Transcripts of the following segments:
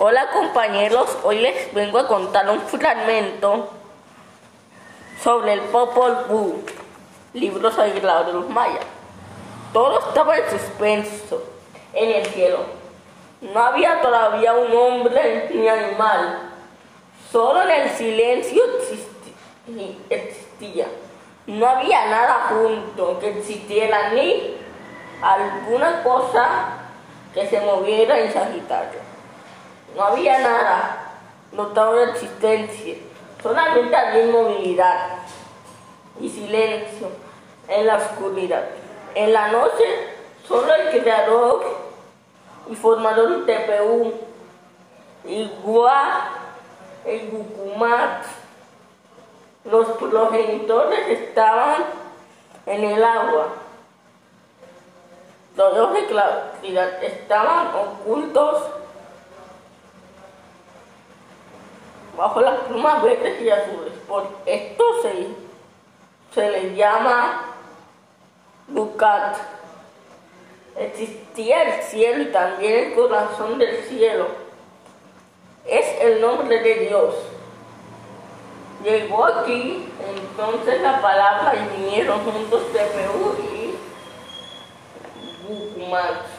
Hola compañeros, hoy les vengo a contar un fragmento sobre el Popol Vuh, libro sagrado de los mayas. Todo estaba en suspenso en el cielo. No había todavía un hombre ni animal, solo en el silencio existía. No había nada junto que existiera ni alguna cosa que se moviera en Sagitario. No había nada notable de existencia, solamente había inmovilidad y silencio en la oscuridad. En la noche, solo el creador y formador de TPU, igual el Gucumat, los progenitores estaban en el agua. Los dos estaban ocultos bajo las plumas verdes y azules. Por esto se, se le llama Bucat. Existía el cielo y también el corazón del cielo. Es el nombre de Dios. Llegó aquí entonces la palabra y vinieron juntos Perú y Bucumat.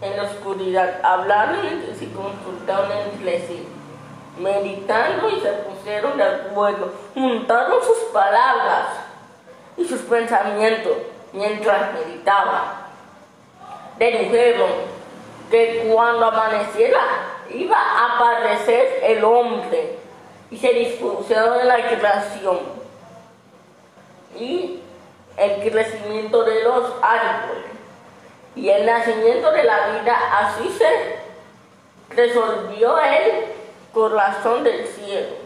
En la oscuridad hablaron y se consultaron entre sí, meditando y se pusieron de acuerdo, juntaron sus palabras y sus pensamientos mientras meditaban. Dedujeron que cuando amaneciera iba a aparecer el hombre y se dispusieron en la creación y el crecimiento de los árboles y el nacimiento de la vida. Así se resolvió el corazón del cielo,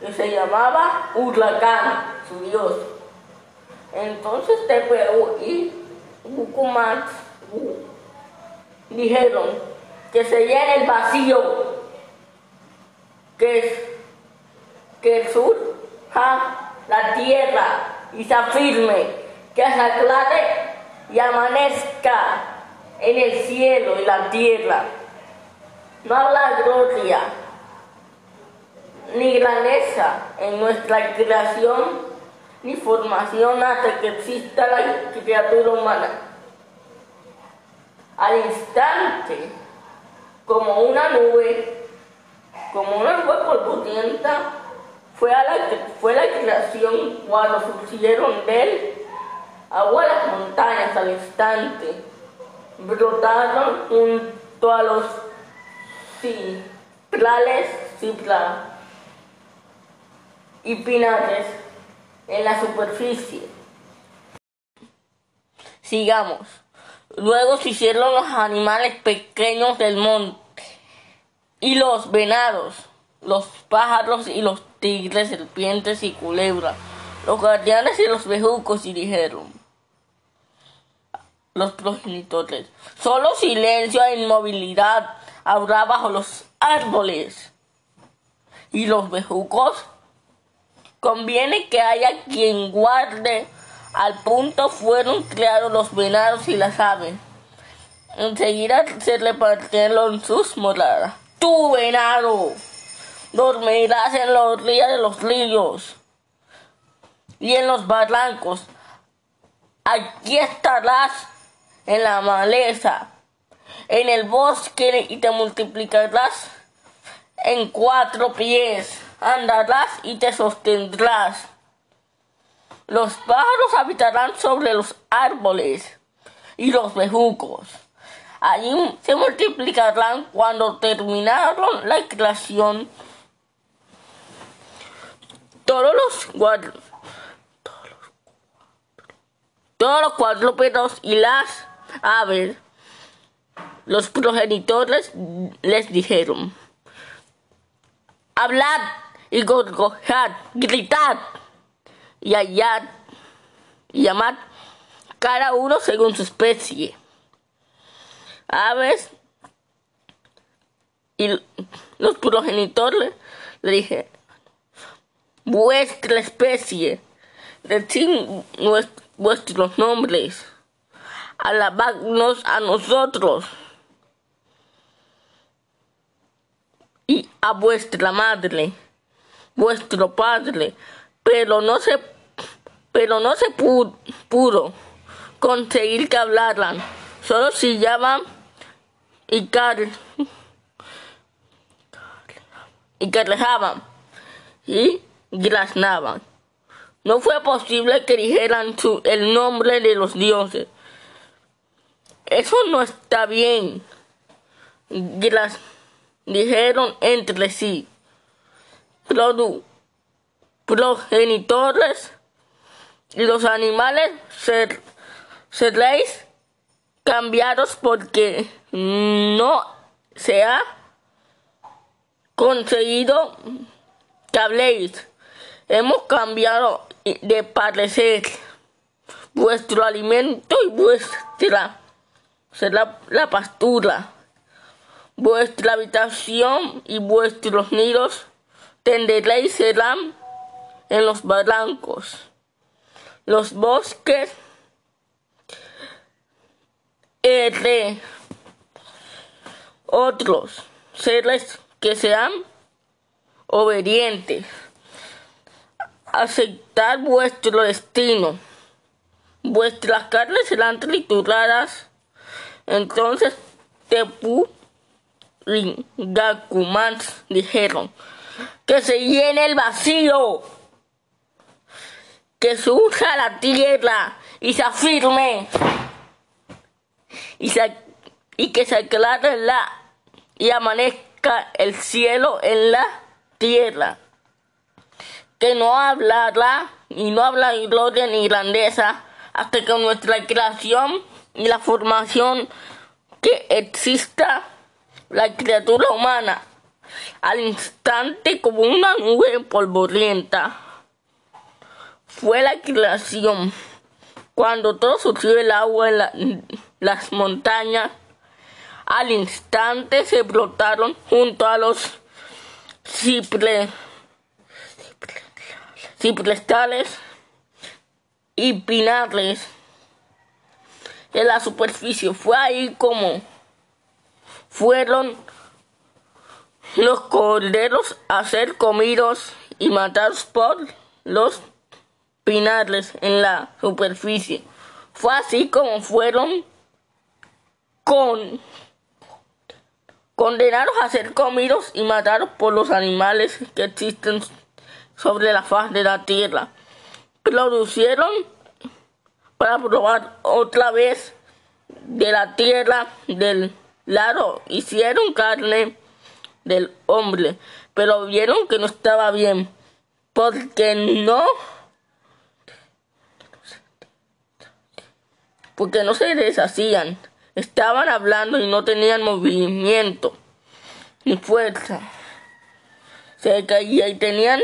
que se llamaba Urlacán, su dios. Entonces Tepeu y Bucumat dijeron que se llene el vacío, que, es, que el sur, ja, la tierra, y se afirme, que se aclare y amanezca en el cielo y la tierra. No habla gloria ni grandeza en nuestra creación ni formación hasta que exista la criatura humana. Al instante, como una nube, como una nube polvorienta, fue, la, fue la creación cuando surgieron de él agua las montañas al instante, brotaron junto a los ciprales, cipla, y pinares en la superficie. Sigamos. Luego se hicieron los animales pequeños del monte y los venados, los pájaros y los tigres, serpientes y culebras, los guardianes y los bejucos y dijeron los progenitores. Solo silencio e inmovilidad habrá bajo los árboles. Y los bejucos conviene que haya quien guarde. Al punto fueron creados los venados y las aves. Enseguida se repartieron sus moradas. Tú, venado, dormirás en los ríos de los ríos y en los barrancos. Aquí estarás en la maleza, en el bosque y te multiplicarás en cuatro pies, andarás y te sostendrás. Los pájaros habitarán sobre los árboles y los bejucos. Allí se multiplicarán cuando terminaron la creación. Todos los cuadros, todos los cuadrúpedos y las a ver, los progenitores les dijeron, hablad y gorgojad, gritad y hallad y llamad cada uno según su especie. Aves y los progenitores le dijeron, vuestra especie, decid vuestros nombres. Alabarnos a nosotros. Y a vuestra madre, vuestro padre, pero no se, pero no se pudo, conseguir que hablaran, solo si llaman y car y carrejaban y graznaban. No fue posible que dijeran el nombre de los dioses. Eso no está bien. Gras, dijeron entre sí. Produ, progenitores y los animales ser, seréis cambiados porque no se ha conseguido que habléis. Hemos cambiado de parecer. Vuestro alimento y vuestra será la pastura. Vuestra habitación y vuestros nidos tenderéis serán en los barrancos, los bosques, R. Otros seres que sean obedientes, aceptar vuestro destino. Vuestras carnes serán trituradas. Entonces Tepu y dijeron que se llene el vacío, que surja la tierra y se afirme y, y que se aclare la y amanezca el cielo en la tierra. Que no hablará y no habla gloria ni grandeza hasta que nuestra creación y la formación que exista la criatura humana al instante como una nube polvorienta. Fue la creación cuando todo surgió el agua en las montañas al instante se brotaron junto a los ciprestales y pinares en la superficie. Fue ahí como fueron los corderos a ser comidos y matados por los pinares en la superficie. Fue así como fueron con condenados a ser comidos y matados por los animales que existen sobre la faz de la tierra. Producieron para probar otra vez de la tierra del lado, hicieron carne del hombre, pero vieron que no estaba bien, porque no porque no se deshacían. Estaban hablando y no tenían movimiento ni fuerza. Se caía y tenían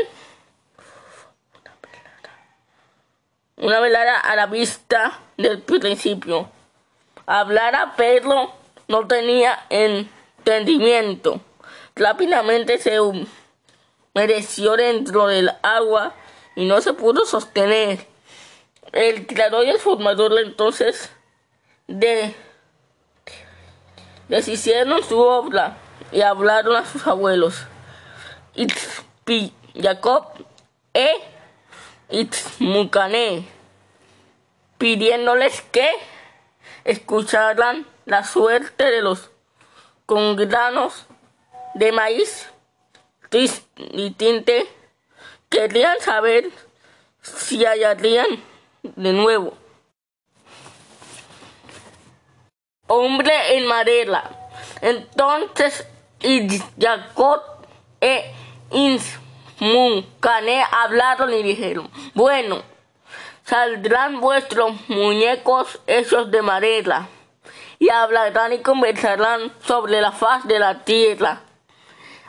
una velada a la vista del principio. Hablar a Pedro no tenía entendimiento. Rápidamente se mereció dentro del agua y no se pudo sostener. El creador y el formador entonces de deshicieron su obra y hablaron a sus abuelos. Itzpi, Jacob e Itzmucané, pidiéndoles que escucharan la suerte de los congranos de maíz y tinte. Querían saber si hallarían de nuevo hombre en madera. Entonces Jacob e Insmucane hablaron y dijeron, bueno, saldrán vuestros muñecos hechos de madera, y hablarán y conversarán sobre la faz de la tierra.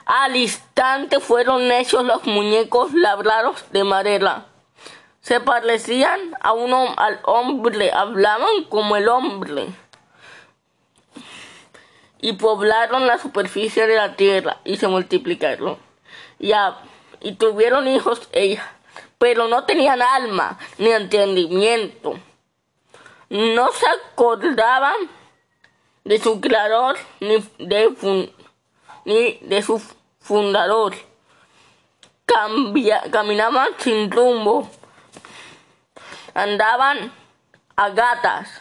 Al instante fueron hechos los muñecos labrados de madera. Se parecían a uno al hombre, hablaban como el hombre y poblaron la superficie de la tierra y se multiplicaron. Ya, y tuvieron hijos ellas, pero no tenían alma ni entendimiento. no se acordaban de su creador ni de, ni de su fundador. caminaban sin rumbo, andaban a gatas,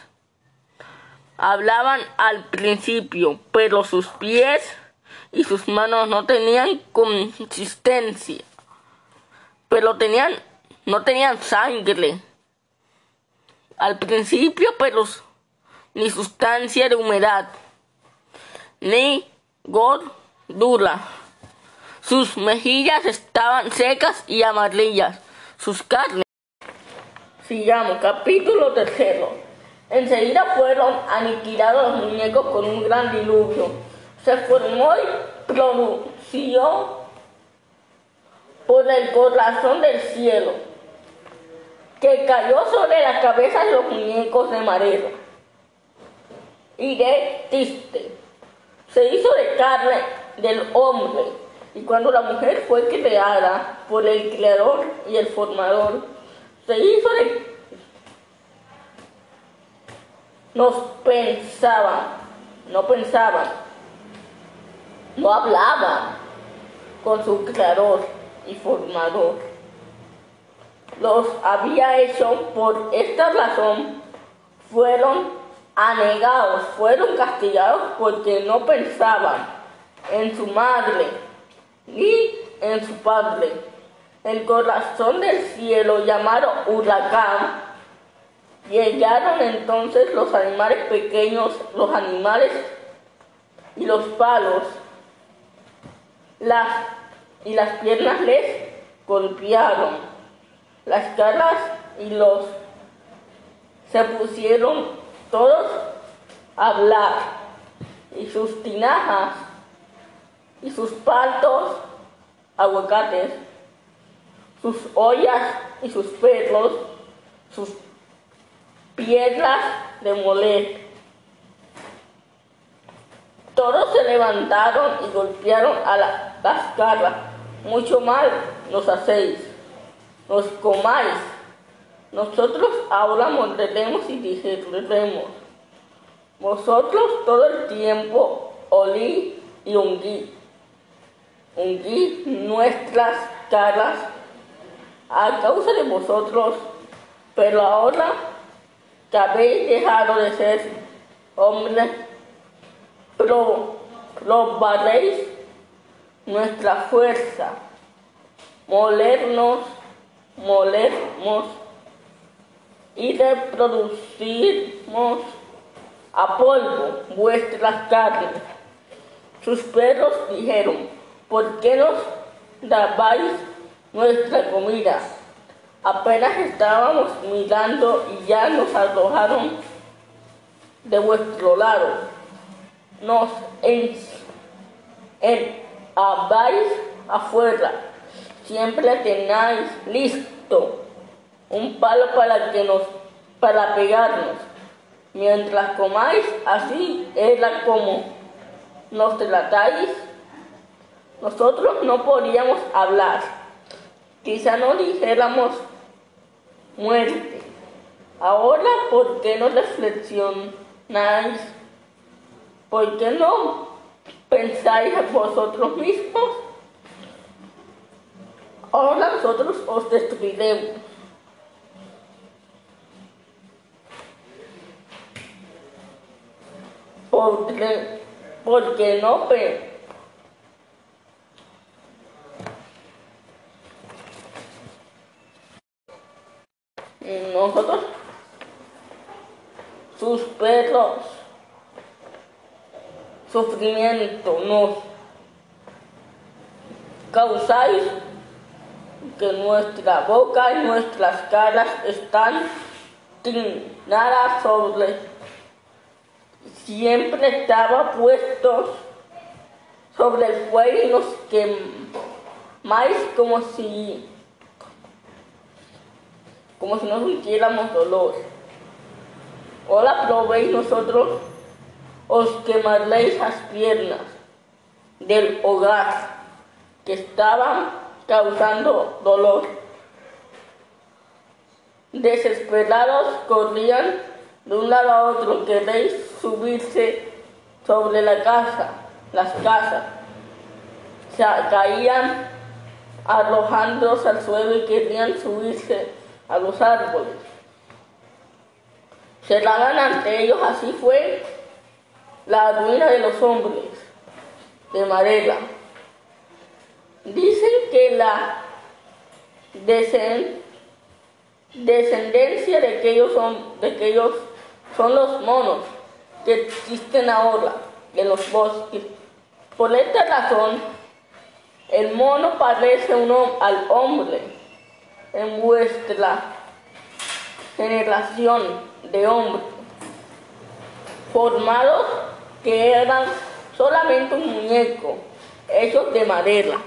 hablaban al principio, pero sus pies y sus manos no tenían consistencia, pero tenían, no tenían sangre al principio, pero ni sustancia de humedad, ni gordura. Sus mejillas estaban secas y amarillas, sus carnes. Sigamos, capítulo tercero. Enseguida fueron aniquilados los muñecos con un gran diluvio. Se formó y produció por el corazón del cielo, que cayó sobre la cabeza de los muñecos de madera y de tiste. Se hizo de carne del hombre, y cuando la mujer fue creada por el creador y el formador, se hizo de... Nos pensaban, no pensaban, no hablaban con su creador y formador. Los había hecho por esta razón, fueron anegados, fueron castigados porque no pensaban en su madre ni en su padre. El corazón del cielo llamado huracán. Llegaron entonces los animales pequeños, los animales y los palos. Las y las piernas les golpearon. Las caras y los se pusieron todos a hablar. Y sus tinajas y sus paltos, aguacates, sus ollas y sus perros, sus piedras de moler. Todos se levantaron y golpearon a las caras mucho mal nos hacéis, nos comáis. Nosotros ahora morderemos y digeriremos. Vosotros todo el tiempo olí y ungí. Ungí nuestras caras a causa de vosotros, pero ahora que habéis dejado de ser hombres, probaréis nuestra fuerza, molernos, molernos y reproducirnos a polvo vuestras carnes. Sus perros dijeron, ¿por qué nos dabais nuestra comida? Apenas estábamos mirando y ya nos arrojaron de vuestro lado. Nos en, en afuera, siempre tenéis listo un palo para que nos, para pegarnos. Mientras comáis, así era como nos tratáis. Nosotros no podíamos hablar. Quizá no dijéramos muerte. Ahora, ¿por qué no reflexionáis? ¿Por qué no pensáis vosotros mismos, ahora nosotros os destruiremos. Porque, porque no pe nosotros sus perros sufrimiento nos causáis que nuestra boca y nuestras caras están tinadas sobre siempre estaba puestos sobre el fuego y nos quemáis como si como si no sintiéramos dolor. Ahora probéis nosotros os quemaréis las piernas del hogar que estaban causando dolor. Desesperados corrían de un lado a otro, queréis subirse sobre la casa, las casas. Se caían arrojándose al suelo y querían subirse a los árboles. Se daban ante ellos, así fue la ruina de los hombres de Marela. Dicen que la descendencia de aquellos son, de aquellos son los monos que existen ahora en los bosques. Por esta razón, el mono parece uno al hombre en vuestra generación de hombres, formados que eran solamente un muñeco, hechos de madera.